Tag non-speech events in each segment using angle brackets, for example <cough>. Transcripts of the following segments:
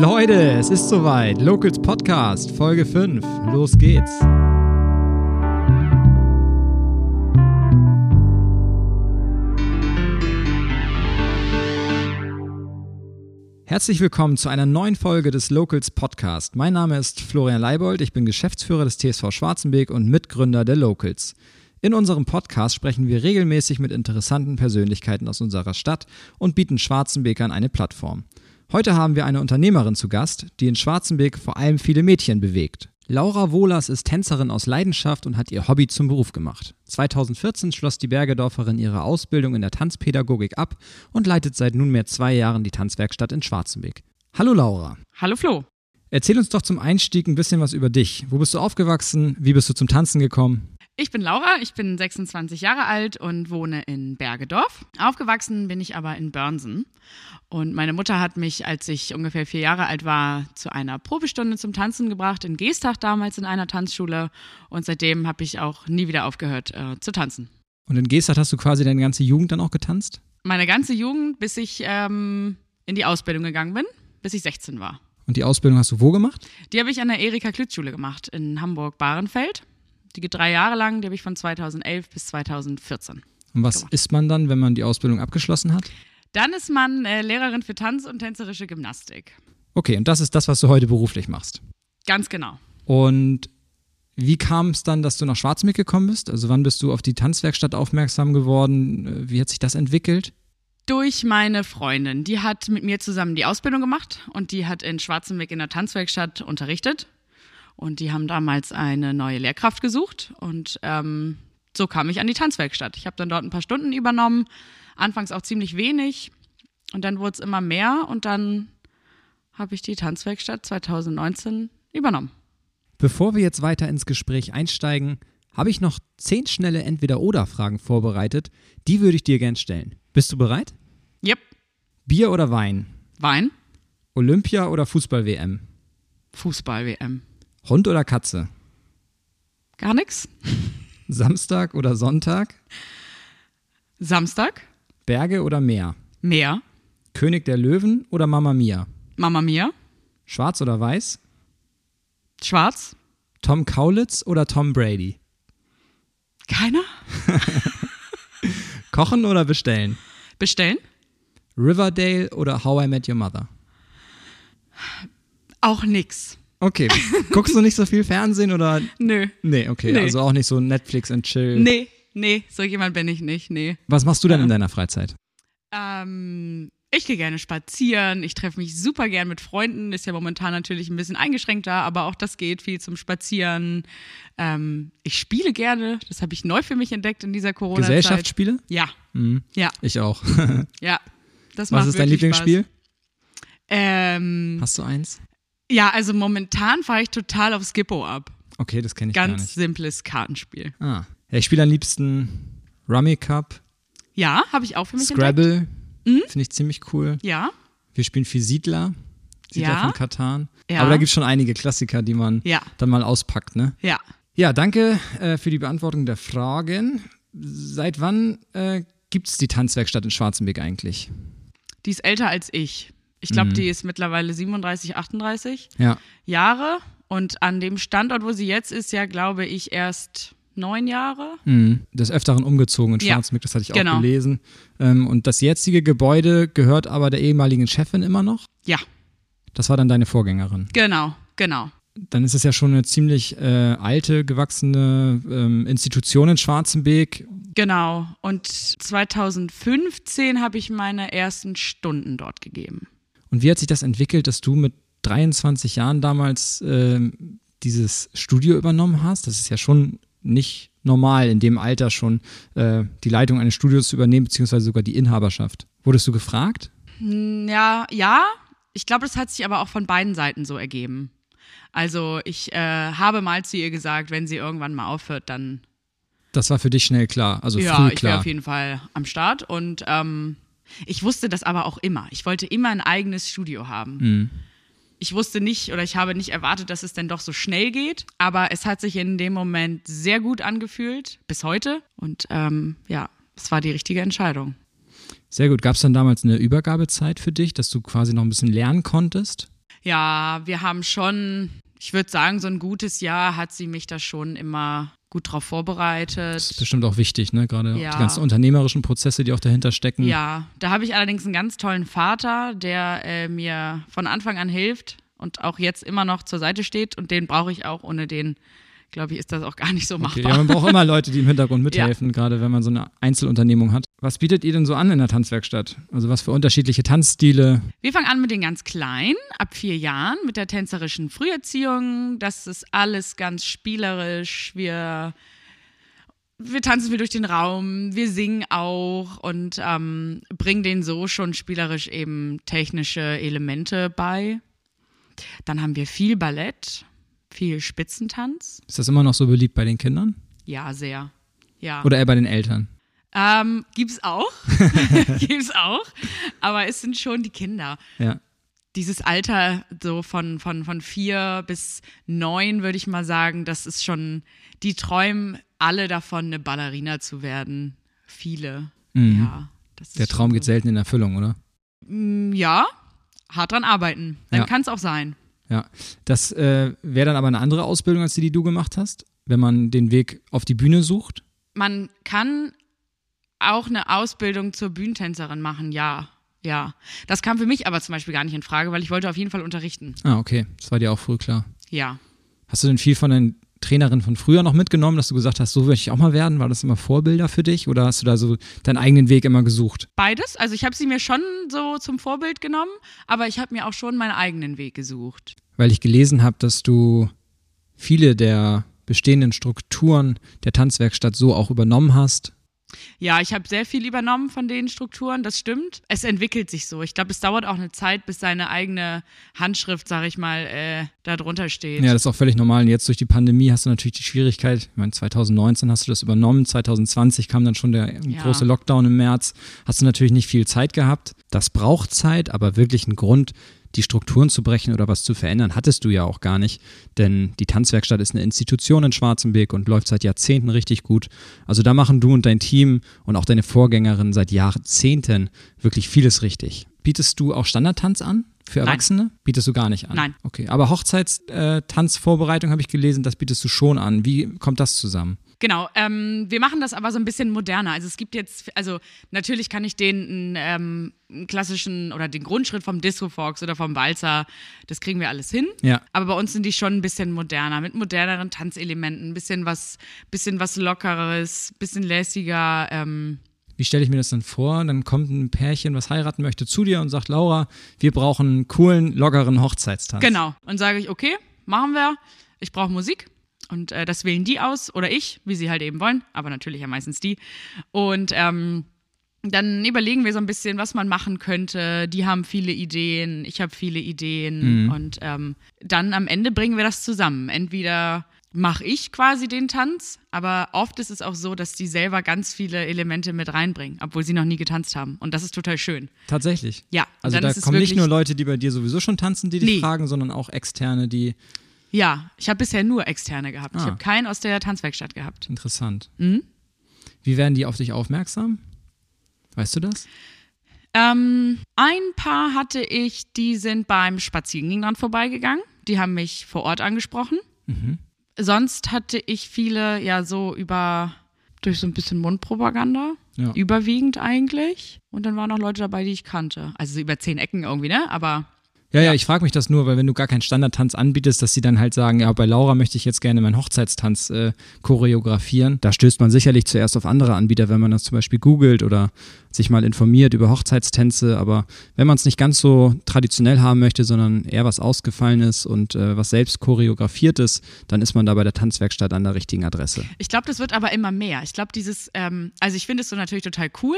Leute, es ist soweit. Locals Podcast, Folge 5. Los geht's. Herzlich willkommen zu einer neuen Folge des Locals Podcast. Mein Name ist Florian Leibold, ich bin Geschäftsführer des TSV Schwarzenbeek und Mitgründer der Locals. In unserem Podcast sprechen wir regelmäßig mit interessanten Persönlichkeiten aus unserer Stadt und bieten Schwarzenbekern eine Plattform. Heute haben wir eine Unternehmerin zu Gast, die in Schwarzenbeek vor allem viele Mädchen bewegt. Laura Wohlers ist Tänzerin aus Leidenschaft und hat ihr Hobby zum Beruf gemacht. 2014 schloss die Bergedorferin ihre Ausbildung in der Tanzpädagogik ab und leitet seit nunmehr zwei Jahren die Tanzwerkstatt in Schwarzenbeek. Hallo Laura. Hallo Flo. Erzähl uns doch zum Einstieg ein bisschen was über dich. Wo bist du aufgewachsen? Wie bist du zum Tanzen gekommen? Ich bin Laura, ich bin 26 Jahre alt und wohne in Bergedorf. Aufgewachsen bin ich aber in Börnsen. Und meine Mutter hat mich, als ich ungefähr vier Jahre alt war, zu einer Probestunde zum Tanzen gebracht, in Geestach damals in einer Tanzschule. Und seitdem habe ich auch nie wieder aufgehört äh, zu tanzen. Und in Geestach hast du quasi deine ganze Jugend dann auch getanzt? Meine ganze Jugend, bis ich ähm, in die Ausbildung gegangen bin, bis ich 16 war. Und die Ausbildung hast du wo gemacht? Die habe ich an der Erika Klütz Schule gemacht in Hamburg-Bahrenfeld. Die geht drei Jahre lang, die habe ich von 2011 bis 2014. Und was gemacht. ist man dann, wenn man die Ausbildung abgeschlossen hat? Dann ist man äh, Lehrerin für Tanz und tänzerische Gymnastik. Okay, und das ist das, was du heute beruflich machst. Ganz genau. Und wie kam es dann, dass du nach Schwarzmeck gekommen bist? Also wann bist du auf die Tanzwerkstatt aufmerksam geworden? Wie hat sich das entwickelt? Durch meine Freundin. Die hat mit mir zusammen die Ausbildung gemacht und die hat in Schwarzenbeck in der Tanzwerkstatt unterrichtet. Und die haben damals eine neue Lehrkraft gesucht und ähm, so kam ich an die Tanzwerkstatt. Ich habe dann dort ein paar Stunden übernommen, anfangs auch ziemlich wenig und dann wurde es immer mehr und dann habe ich die Tanzwerkstatt 2019 übernommen. Bevor wir jetzt weiter ins Gespräch einsteigen, habe ich noch zehn schnelle Entweder-Oder-Fragen vorbereitet. Die würde ich dir gern stellen. Bist du bereit? Yep. Bier oder Wein? Wein, Olympia oder Fußball-WM? Fußball-WM. Hund oder Katze? Gar nichts. <laughs> Samstag oder Sonntag? Samstag, Berge oder Meer? Meer, König der Löwen oder Mama Mia? Mama Mia, Schwarz oder Weiß? Schwarz, Tom Kaulitz oder Tom Brady? keiner, <laughs> Kochen oder bestellen? bestellen, Riverdale oder How I Met Your Mother? auch nix. Okay. Guckst du nicht so viel Fernsehen oder? <laughs> Nö. Nee, okay. Nee. Also auch nicht so Netflix and Chill. Nee, nee, so jemand bin ich nicht, nee. Was machst du denn in deiner Freizeit? Ähm, ich gehe gerne spazieren, ich treffe mich super gern mit Freunden, ist ja momentan natürlich ein bisschen eingeschränkter, aber auch das geht viel zum Spazieren. Ähm, ich spiele gerne, das habe ich neu für mich entdeckt in dieser Corona-Zeit. Gesellschaftsspiele? Ja, Mhm. ja, Ich auch. ja. Das Was ist dein Lieblingsspiel? Ähm, Hast du eins? Ja, also momentan fahre ich total auf Skippo ab. Okay, das kenne ich gar Ganz nicht. simples Kartenspiel. Ah. Ja, ich spiele am liebsten Rummy Cup, Ja, habe ich auch für mich. Scrabble. Mhm. Finde ich ziemlich cool. Ja, Wir spielen viel Siedler. Siedler Ja. von Katan. Ja. Aber da gibt es schon einige Klassiker, die man ja, dann mal auspackt, ne? ja. Ja, danke äh, für die Beantwortung der Fragen. Seit wann äh, gibt es die Tanzwerkstatt in Schwarzenbeck eigentlich? Die ist älter als ich. Ich glaube, Mhm. die ist mittlerweile 37, 38 Ja. Jahre. Und an dem Standort, wo sie jetzt ist, ja, glaube ich, erst neun Jahre. Mhm. Des Öfteren umgezogen in Ja, Schwarzenbeck, das hatte ich auch genau. gelesen. Ähm, und das jetzige Gebäude gehört aber der ehemaligen Chefin immer noch? Ja, Das war dann deine Vorgängerin. genau, genau. Dann ist es ja schon eine ziemlich äh, alte, gewachsene ähm, Institution in Schwarzenbeek. Genau. Und 2015 habe ich meine ersten Stunden dort gegeben. Und wie hat sich das entwickelt, dass du mit 23 Jahren damals ähm, dieses Studio übernommen hast? Das ist ja schon nicht normal, in dem Alter schon äh, die Leitung eines Studios zu übernehmen, beziehungsweise sogar die Inhaberschaft. Wurdest du gefragt? Hm, Ja, ja. Ich glaube, das hat sich aber auch von beiden Seiten so ergeben. Also ich äh, habe mal zu ihr gesagt, wenn sie irgendwann mal aufhört, dann Das war für dich schnell klar, also ja, früh ich wäre klar. auf jeden Fall am Start. Und ähm, ich wusste das aber auch immer. Ich wollte immer ein eigenes Studio haben. Mhm. Ich wusste nicht oder ich habe nicht erwartet, dass es denn doch so schnell geht. Aber es hat sich in dem Moment sehr gut angefühlt, bis heute. Und ähm, ja, es war die richtige Entscheidung. Sehr gut. Gab es dann damals eine Übergabezeit für dich, dass du quasi noch ein bisschen lernen konntest? Ja, wir haben schon, ich würde sagen, so ein gutes Jahr hat sie mich da schon immer gut drauf vorbereitet. Das ist bestimmt auch wichtig, ne? Gerade Ja. die ganzen unternehmerischen Prozesse, die auch dahinter stecken. Ja, da habe ich allerdings einen ganz tollen Vater, der äh, mir von Anfang an hilft und auch jetzt immer noch zur Seite steht und den brauche ich auch. Ohne den, glaube ich, ist das auch gar nicht so Okay, machbar. ja, man braucht immer Leute, die im Hintergrund <laughs> mithelfen, gerade wenn man so eine Einzelunternehmung hat. Was bietet ihr denn so an in der Tanzwerkstatt? Also was für unterschiedliche Tanzstile? Wir fangen an mit den ganz Kleinen, ab vier Jahren, mit der tänzerischen Früherziehung. Das ist alles ganz spielerisch. Wir, wir tanzen wir durch den Raum, wir singen auch und ähm, bringen denen so schon spielerisch eben technische Elemente bei. Dann haben wir viel Ballett, viel Spitzentanz. Ist das immer noch so beliebt bei den Kindern? Ja, sehr. Ja. Oder eher bei den Eltern? Ähm, gibt's auch. <laughs> gibt's auch. Aber es sind schon die Kinder. Ja. dieses Alter so von, von, von vier bis neun, würde ich mal sagen, das ist schon, die träumen alle davon, eine Ballerina zu werden. Viele. Ja. Mhm. Der schon Traum so. geht selten in Erfüllung, oder? Mm, Ja, hart dran arbeiten. Dann Ja. kann es auch sein. Ja. Das äh, wäre dann aber eine andere Ausbildung, als die, die du gemacht hast, wenn man den Weg auf die Bühne sucht. Man kann auch eine Ausbildung zur Bühnentänzerin machen, ja. Ja. Das kam für mich aber zum Beispiel gar nicht in Frage, weil ich wollte auf jeden Fall unterrichten. Ah, okay. Das war dir auch früh klar. Ja. Hast du denn viel von den Trainerinnen von früher noch mitgenommen, dass du gesagt hast, so möchte ich auch mal werden? War das immer Vorbilder für dich oder hast du da so deinen eigenen Weg immer gesucht? Beides. Also ich habe sie mir schon so zum Vorbild genommen, aber ich habe mir auch schon meinen eigenen Weg gesucht. Weil ich gelesen habe, dass du viele der bestehenden Strukturen der Tanzwerkstatt so auch übernommen hast. Ja, ich habe sehr viel übernommen von den Strukturen, das stimmt. Es entwickelt sich so. Ich glaube, es dauert auch eine Zeit, bis seine eigene Handschrift, sag ich mal, äh, da drunter steht. Ja, das ist auch völlig normal. Und jetzt durch die Pandemie hast du natürlich die Schwierigkeit. Ich meine, 2019 hast du das übernommen, 2020 kam dann schon der Ja. große Lockdown im März. Hast du natürlich nicht viel Zeit gehabt. Das braucht Zeit, aber wirklich einen Grund, die Strukturen zu brechen oder was zu verändern, hattest du ja auch gar nicht. Denn die Tanzwerkstatt ist eine Institution in Schwarzenberg und läuft seit Jahrzehnten richtig gut. Also da machen du und dein Team und auch deine Vorgängerin seit Jahrzehnten wirklich vieles richtig. Bietest du auch Standardtanz an für Nein. Erwachsene? Bietest du gar nicht an? Nein. Okay, aber Hochzeitstanzvorbereitung habe ich gelesen, das bietest du schon an. Wie kommt das zusammen? Genau, ähm, wir machen das aber so ein bisschen moderner. Also es gibt jetzt, also natürlich kann ich den ähm, klassischen oder den Grundschritt vom Disco Fox oder vom Walzer, das kriegen wir alles hin. Ja. Aber bei uns sind die schon ein bisschen moderner, mit moderneren Tanzelementen, ein bisschen was, bisschen was Lockeres, bisschen lässiger. Ähm, Wie stelle ich mir das dann vor? Dann kommt ein Pärchen, was heiraten möchte, zu dir und sagt, Laura, wir brauchen einen coolen, lockeren Hochzeitstanz. Genau. Und sage ich, okay, machen wir. Ich brauche Musik. Und äh, das wählen die aus oder ich, wie sie halt eben wollen, aber natürlich ja meistens die. Und ähm, dann überlegen wir so ein bisschen, was man machen könnte. Die haben viele Ideen, ich habe viele Ideen. Und ähm, dann am Ende bringen wir das zusammen. Entweder mache ich quasi den Tanz, aber oft ist es auch so, dass die selber ganz viele Elemente mit reinbringen, obwohl sie noch nie getanzt haben. Und das ist total schön. Tatsächlich. Ja, Also da kommen nicht nur Leute, die bei dir sowieso schon tanzen, die dich Nee. fragen, sondern auch externe, die Ja, ich habe bisher nur externe gehabt. Ich Ah. habe keinen aus der Tanzwerkstatt gehabt. interessant. Mhm. Wie werden die auf dich aufmerksam? Weißt du das? Ähm, ein paar hatte ich, die sind beim Spazierengehen dran vorbeigegangen. Die haben mich vor Ort angesprochen. Sonst hatte ich viele ja so über durch so ein bisschen Mundpropaganda. Ja. Überwiegend eigentlich. Und dann waren auch Leute dabei, die ich kannte. Also so über zehn Ecken irgendwie, ne? Aber Ja, ja, ich frage mich das nur, weil wenn du gar keinen Standardtanz anbietest, dass sie dann halt sagen, ja, bei Laura möchte ich jetzt gerne meinen Hochzeitstanz äh, choreografieren. Da stößt man sicherlich zuerst auf andere Anbieter, wenn man das zum Beispiel googelt oder sich mal informiert über Hochzeitstänze. Aber wenn man es nicht ganz so traditionell haben möchte, sondern eher was Ausgefallenes und äh, was selbst choreografiertes, dann ist man da bei der Tanzwerkstatt an der richtigen Adresse. Ich glaube, das wird aber immer mehr. Ich glaube, dieses, ähm, also ich finde es so natürlich total cool,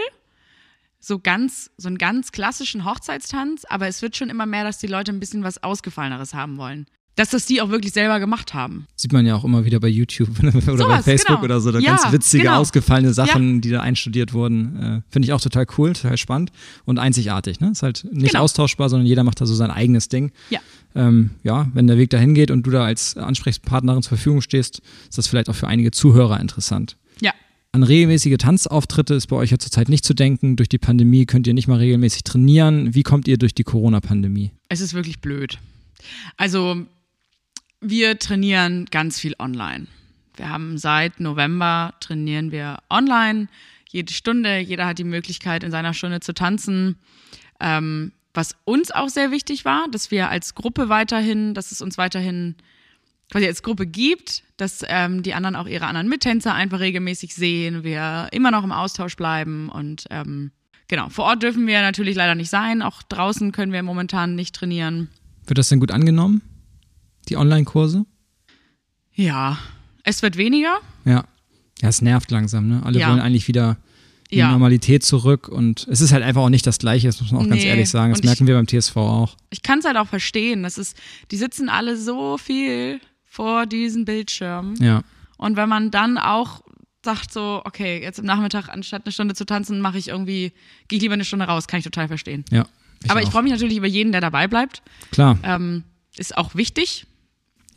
so ganz, so einen ganz klassischen Hochzeitstanz, aber es wird schon immer mehr, dass die Leute ein bisschen was Ausgefalleneres haben wollen. Dass das die auch wirklich selber gemacht haben. Sieht man ja auch immer wieder bei YouTube <laughs> oder bei Sowas, Facebook genau. oder so, da Ja, ganz witzige, genau. ausgefallene Sachen, die da einstudiert wurden. Äh, Finde ich auch total cool, total spannend und einzigartig. Ne? Ist halt nicht Genau. austauschbar, sondern jeder macht da so sein eigenes Ding. Ja. Ähm, ja, wenn der Weg dahin geht und du da als Ansprechpartnerin zur Verfügung stehst, ist das vielleicht auch für einige Zuhörer interessant. An regelmäßige Tanzauftritte ist bei euch ja zurzeit nicht zu denken. Durch die Pandemie könnt ihr nicht mal regelmäßig trainieren. Wie kommt ihr durch die Corona-Pandemie? Es ist wirklich blöd. Also wir trainieren ganz viel online. Wir haben seit November trainieren wir online, jede Stunde. Jeder hat die Möglichkeit, in seiner Stunde zu tanzen. Ähm, was uns auch sehr wichtig war, dass wir als Gruppe weiterhin, dass es uns weiterhin quasi als Gruppe gibt, dass ähm, die anderen auch ihre anderen Mittänzer einfach regelmäßig sehen, wir immer noch im Austausch bleiben und ähm, genau, vor Ort dürfen wir natürlich leider nicht sein, auch draußen können wir momentan nicht trainieren. Wird das denn gut angenommen, die Online-Kurse? Ja, es wird weniger. Ja. Ja, es nervt langsam, ne? Alle Ja. wollen eigentlich wieder in die Ja. Normalität zurück und es ist halt einfach auch nicht das Gleiche, das muss man auch ganz Nee, ehrlich sagen. Das und ich- merken wir beim TSV auch. Ich kann es halt auch verstehen. Das ist, die sitzen alle so viel vor diesen Bildschirmen. Ja. Und wenn man dann auch sagt so, okay, jetzt im Nachmittag anstatt eine Stunde zu tanzen, mache ich irgendwie, gehe ich lieber eine Stunde raus, kann ich total verstehen. Ja. Aber ich auch. freue mich natürlich über jeden, der dabei bleibt. Klar. Ähm, ist auch wichtig.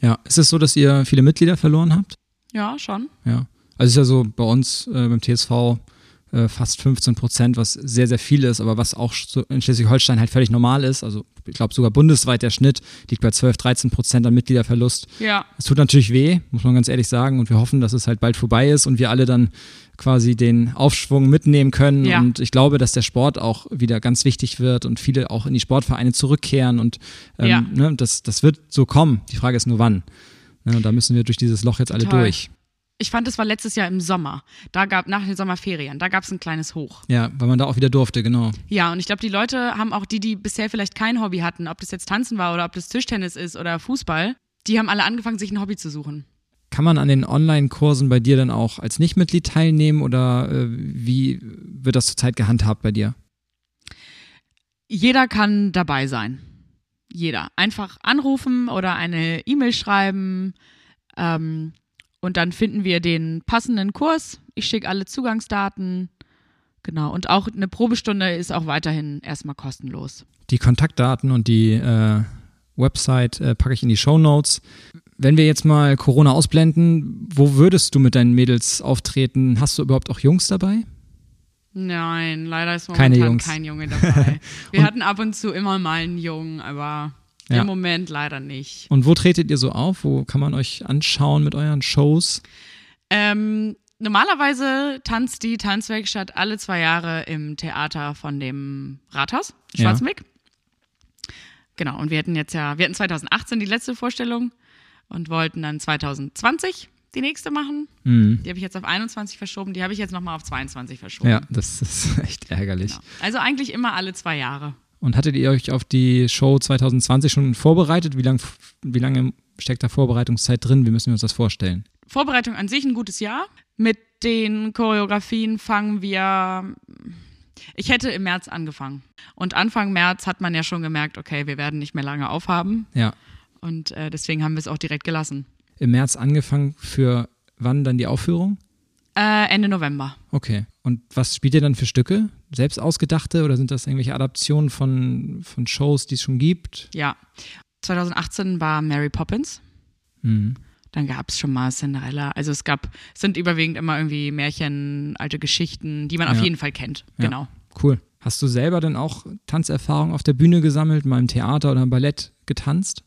Ja. Ist es so, dass ihr viele Mitglieder verloren habt? Ja, schon. Ja. Also es ist ja so bei uns äh, beim TSV äh, fast 15 Prozent, was sehr, sehr viel ist, aber was auch in Schleswig-Holstein halt völlig normal ist. Also ich glaube sogar bundesweit der Schnitt liegt bei 12, 13 Prozent an Mitgliederverlust. Ja. Es tut natürlich weh, muss man ganz ehrlich sagen. Und wir hoffen, dass es halt bald vorbei ist und wir alle dann quasi den Aufschwung mitnehmen können. Ja. Und ich glaube, dass der Sport auch wieder ganz wichtig wird und viele auch in die Sportvereine zurückkehren. Und ähm, Ja. ne, das, das wird so kommen. Die Frage ist nur wann. Ne, und da müssen wir durch dieses Loch jetzt alle Total. durch. Ich fand, es war letztes Jahr im Sommer. Da gab, nach den Sommerferien, da gab es ein kleines Hoch. Ja, weil man da auch wieder durfte, genau. Ja, und ich glaube, die Leute haben auch die, die bisher vielleicht kein Hobby hatten, ob das jetzt Tanzen war oder ob das Tischtennis ist oder Fußball, die haben alle angefangen, sich ein Hobby zu suchen. Kann man an den Online-Kursen bei dir dann auch als Nichtmitglied teilnehmen oder äh, wie wird das zurzeit gehandhabt bei dir? Jeder kann dabei sein. Jeder. Einfach anrufen oder eine E-Mail schreiben. Ähm, und dann finden wir den passenden Kurs. Ich schicke alle Zugangsdaten. Genau. Und auch eine Probestunde ist auch weiterhin erstmal kostenlos. Die Kontaktdaten und die äh, Website äh, packe ich in die Show Notes. Wenn wir jetzt mal Corona ausblenden, wo würdest du mit deinen Mädels auftreten? Hast du überhaupt auch Jungs dabei? Nein, leider ist momentan kein Junge dabei. <laughs> Wir hatten ab und zu immer mal einen Jungen, aber Ja. im Moment leider nicht. Und wo tretet ihr so auf? Wo kann man euch anschauen mit euren Shows? Ähm, normalerweise tanzt die Tanzwerkstatt alle zwei Jahre im Theater von dem Rathaus, Ja. Schwarzenbeck. Genau, und wir hatten jetzt ja, wir hatten 2018 die letzte Vorstellung und wollten dann 2020 die nächste machen. Mhm. Die habe ich jetzt auf 21 verschoben, die habe ich jetzt nochmal auf 22 verschoben. Ja, das ist <laughs> echt ärgerlich. Genau. Also eigentlich immer alle zwei Jahre. Und hattet ihr euch auf die Show 2020 schon vorbereitet? Wie lange wie lange steckt da Vorbereitungszeit drin? Wie müssen wir uns das vorstellen? Vorbereitung an sich ein gutes Jahr. Mit den Choreografien fangen wir. Ich hätte im März angefangen. Und Anfang März hat man ja schon gemerkt, okay, wir werden nicht mehr lange aufhaben. Ja, Und äh, deswegen haben wir es auch direkt gelassen. im März angefangen. Für wann dann die Aufführung? Äh, Ende November. Okay. Und was spielt ihr dann für Stücke? Selbst ausgedachte oder sind das irgendwelche Adaptionen von, von Shows, die es schon gibt? Ja. 2018 war Mary Poppins. Mhm. Dann gab es schon mal Cinderella. Also es gab, es sind überwiegend immer irgendwie Märchen, alte Geschichten, die man auf Ja. jeden Fall kennt. Ja. Genau. Cool. Hast du selber denn auch Tanzerfahrung auf der Bühne gesammelt, mal im Theater oder im Ballett getanzt?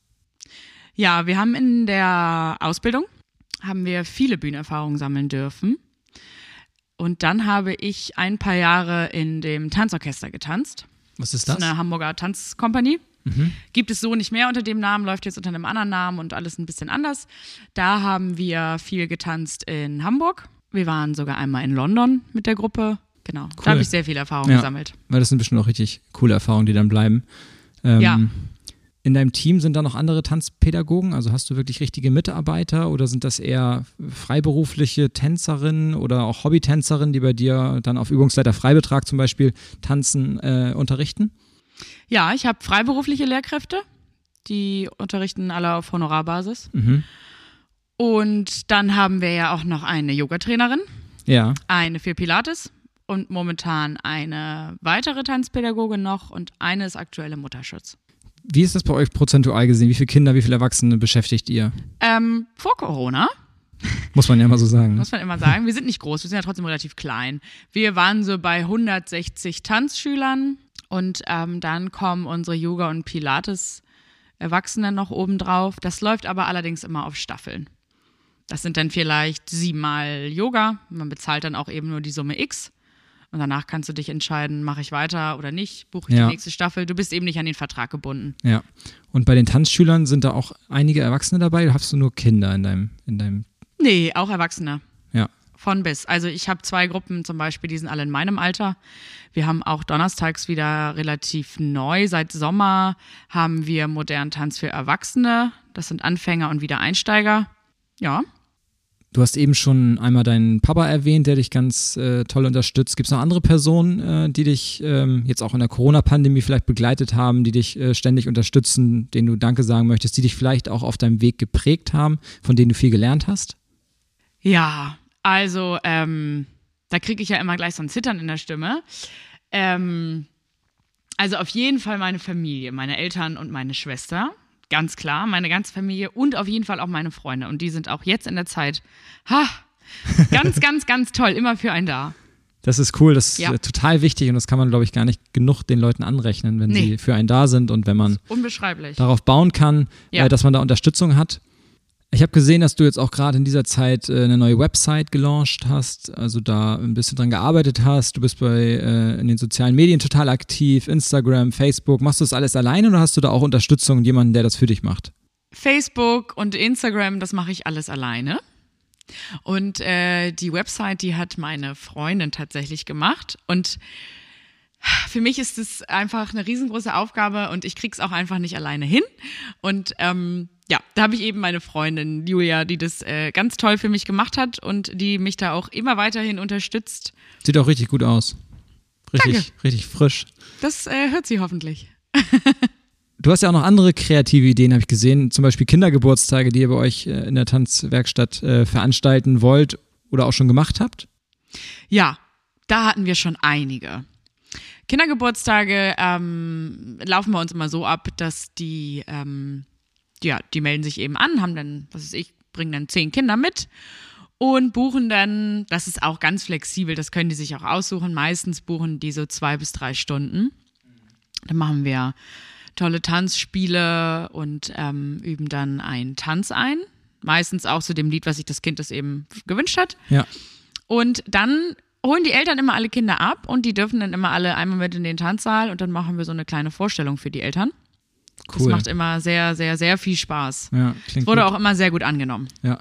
Ja, wir haben in der Ausbildung haben wir viele Bühnenerfahrungen sammeln dürfen. Und dann habe ich ein paar Jahre in dem Tanzorchester getanzt. Was ist Das das? ist eine Hamburger Tanzkompanie. Mhm. Gibt es so nicht mehr unter dem Namen, läuft jetzt unter einem anderen Namen und alles ein bisschen anders. Da haben wir viel getanzt in Hamburg. Wir waren sogar einmal in London mit der Gruppe. Genau. Cool. Da habe ich sehr viel Erfahrung Ja. gesammelt. Weil das sind bestimmt auch richtig coole Erfahrungen, die dann bleiben. Ähm, Ja. In deinem Team sind da noch andere Tanzpädagogen? Also hast du wirklich richtige Mitarbeiter oder sind das eher freiberufliche Tänzerinnen oder auch Hobbytänzerinnen, die bei dir dann auf Übungsleiter Freibetrag zum Beispiel tanzen, äh, unterrichten? Ja, ich habe freiberufliche Lehrkräfte. Die unterrichten alle auf Honorarbasis. Mhm. Und dann haben wir ja auch noch eine Yogatrainerin, Ja. eine für Pilates und momentan eine weitere Tanzpädagogin noch und eine ist aktuelle Mutterschutz. Wie ist das bei euch prozentual gesehen? Wie viele Kinder, wie viele Erwachsene beschäftigt ihr? Ähm, vor Corona, <laughs> Muss man ja immer so sagen. Ne? muss man immer sagen, wir sind nicht groß, wir sind ja trotzdem relativ klein. Wir waren so bei 160 Tanzschülern und ähm, dann kommen unsere Yoga- und Erwachsene noch obendrauf. Das läuft aber allerdings immer auf Staffeln. Das sind dann vielleicht siebenmal Yoga. Man bezahlt dann auch eben nur die Summe X. Und danach kannst du dich entscheiden, mache ich weiter oder nicht, buche ich Ja. die nächste Staffel. Du bist eben nicht an den Vertrag gebunden. Ja. Und bei den Tanzschülern sind da auch einige Erwachsene dabei, oder hast du nur Kinder in deinem, in deinem, Nee, auch Erwachsene. ja. Von bis. Also ich habe zwei Gruppen zum Beispiel, die sind alle in meinem Alter. Wir haben auch donnerstags wieder relativ neu. Seit Sommer haben wir modernen Tanz für Erwachsene. Das sind Anfänger und Wiedereinsteiger. Ja. Du hast eben schon einmal deinen Papa erwähnt, der dich ganz äh, toll unterstützt. Gibt es noch andere Personen, äh, die dich ähm, jetzt auch in der Corona-Pandemie vielleicht begleitet haben, die dich äh, ständig unterstützen, denen du Danke sagen möchtest, die dich vielleicht auch auf deinem Weg geprägt haben, von denen du viel gelernt hast? Ja, also ähm, da kriege ich ja immer gleich so ein Zittern in der Stimme. Ähm, also auf jeden Fall meine Familie, meine Eltern und meine Schwester. Ganz klar, meine ganze Familie und auf jeden Fall auch meine Freunde. Und die sind auch jetzt in der Zeit, ha, ganz, <laughs> ganz, ganz toll, immer für einen da. Das ist cool, das ist Ja. äh, total wichtig und das kann man, glaube ich, gar nicht genug den Leuten anrechnen, wenn Nee. sie für einen da sind und wenn man Unbeschreiblich. darauf bauen kann, Ja. äh, dass man da Unterstützung hat. Ich habe gesehen, dass du jetzt auch gerade in dieser Zeit äh, eine neue Website gelauncht hast, also da ein bisschen dran gearbeitet hast. Du bist bei äh, in den sozialen Medien total aktiv, Instagram, Facebook. Machst du das alles alleine oder hast du da auch Unterstützung und jemanden, der das für dich macht? Facebook und Instagram, das mache ich alles alleine. Und äh, die Website, die hat meine Freundin tatsächlich gemacht. Und für mich ist es einfach eine riesengroße Aufgabe und ich krieg's auch einfach nicht alleine hin. Und ähm, ja, da habe ich eben meine Freundin Julia, die das äh, ganz toll für mich gemacht hat und die mich da auch immer weiterhin unterstützt. Sieht auch richtig gut aus. Richtig, richtig frisch. Das äh, hört sie hoffentlich. <laughs> Du hast ja auch noch andere kreative Ideen, habe ich gesehen. Zum Beispiel Kindergeburtstage, die ihr bei euch äh, in der Tanzwerkstatt äh, veranstalten wollt oder auch schon gemacht habt. Ja, da hatten wir schon einige. Kindergeburtstage ähm, laufen bei uns immer so ab, dass die, ähm, ja, die melden sich eben an, haben dann, was weiß ich, bringen dann zehn Kinder mit und buchen dann, das ist auch ganz flexibel, das können die sich auch aussuchen. Meistens buchen die so zwei bis drei Stunden. Dann machen wir tolle Tanzspiele und ähm, üben dann einen Tanz ein. Meistens auch zu dem Lied, was sich das Kind das eben gewünscht hat. Ja. Und dann holen die Eltern immer alle Kinder ab und die dürfen dann immer alle einmal mit in den Tanzsaal und dann machen wir so eine kleine Vorstellung für die Eltern. Das Cool. macht immer sehr, sehr, sehr viel Spaß. Ja, klingt Wurde gut. auch immer sehr gut angenommen. Ja.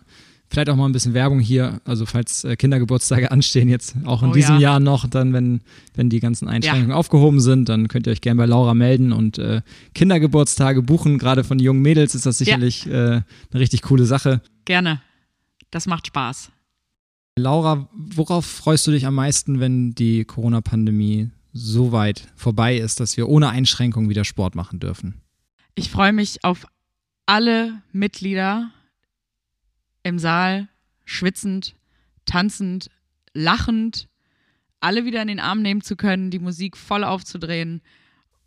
Vielleicht auch mal ein bisschen Werbung hier, also falls äh, Kindergeburtstage <laughs> anstehen, jetzt auch in Oh diesem ja. Jahr noch, dann, wenn, wenn die ganzen Einschränkungen aufgehoben sind, dann könnt ihr euch gerne bei Laura melden und äh, Kindergeburtstage buchen. Gerade von jungen Mädels ist das sicherlich äh, eine richtig coole Sache. Gerne. Das macht Spaß. Laura, worauf freust du dich am meisten, wenn die Corona-Pandemie so weit vorbei ist, dass wir ohne Einschränkung wieder Sport machen dürfen? Ich freue mich auf alle Mitglieder im Saal, schwitzend, tanzend, lachend, alle wieder in den Arm nehmen zu können, die Musik voll aufzudrehen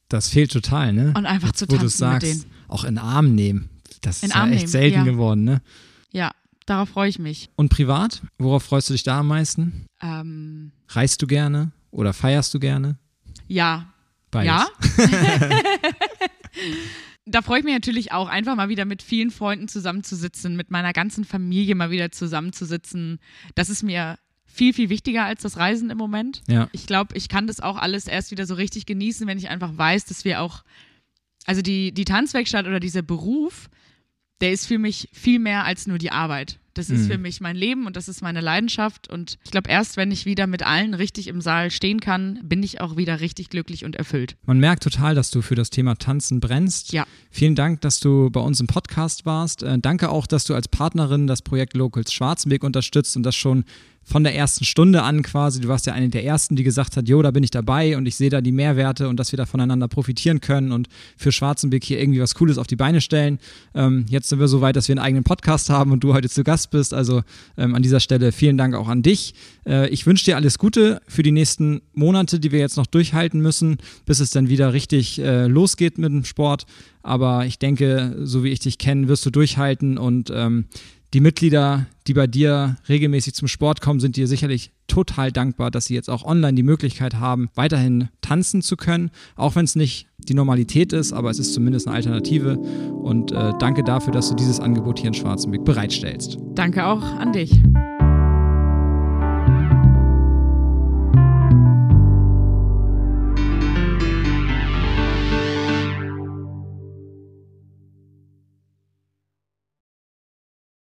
Das fehlt total, ne? und einfach zu Wo du tanzen sagst, mit denen. auch in den Arm nehmen. Das In ist ja Arm echt nehmen, selten ja. geworden, ne? Ja, darauf freue ich mich. Und privat? Worauf freust du dich da am meisten? Ähm, Reist du gerne oder feierst du gerne? ja, Beides. Ja. <laughs> <laughs> da freue ich mich natürlich auch, einfach mal wieder mit vielen Freunden zusammenzusitzen, mit meiner ganzen Familie mal wieder zusammenzusitzen. Das ist mir viel, viel wichtiger als das Reisen im Moment. Ja. Ich glaube, ich kann das auch alles erst wieder so richtig genießen, wenn ich einfach weiß, dass wir auch, also die, die Tanzwerkstatt oder dieser Beruf, der ist für mich viel mehr als nur die Arbeit. Das ist Mhm. für mich mein Leben und das ist meine Leidenschaft. Und ich glaube, erst wenn ich wieder mit allen richtig im Saal stehen kann, bin ich auch wieder richtig glücklich und erfüllt. Man merkt total, dass du für das Thema Tanzen brennst. Ja. Vielen Dank, dass du bei uns im Podcast warst. Äh, danke auch, dass du als Partnerin das Projekt Locals Schwarzenberg unterstützt und das schon von der ersten Stunde an quasi. Du warst ja eine der ersten, die gesagt hat, jo, da bin ich dabei und ich sehe da die Mehrwerte und dass wir da voneinander profitieren können und für Schwarzenberg hier irgendwie was Cooles auf die Beine stellen. Ähm, jetzt sind wir so weit, dass wir einen eigenen Podcast haben und du heute zu Gast bist. Also ähm, an dieser Stelle vielen Dank auch an dich. Äh, ich wünsche dir alles Gute für die nächsten Monate, die wir jetzt noch durchhalten müssen, bis es dann wieder richtig äh, losgeht mit dem Sport. Aber ich denke, so wie ich dich kenne, wirst du durchhalten und ähm, Die Mitglieder, die bei dir regelmäßig zum Sport kommen, sind dir sicherlich total dankbar, dass sie jetzt auch online die Möglichkeit haben, weiterhin tanzen zu können, auch wenn es nicht die Normalität ist, aber es ist zumindest eine Alternative. Und äh, danke dafür, dass du dieses Angebot hier in Schwarzenberg bereitstellst. Danke auch an dich.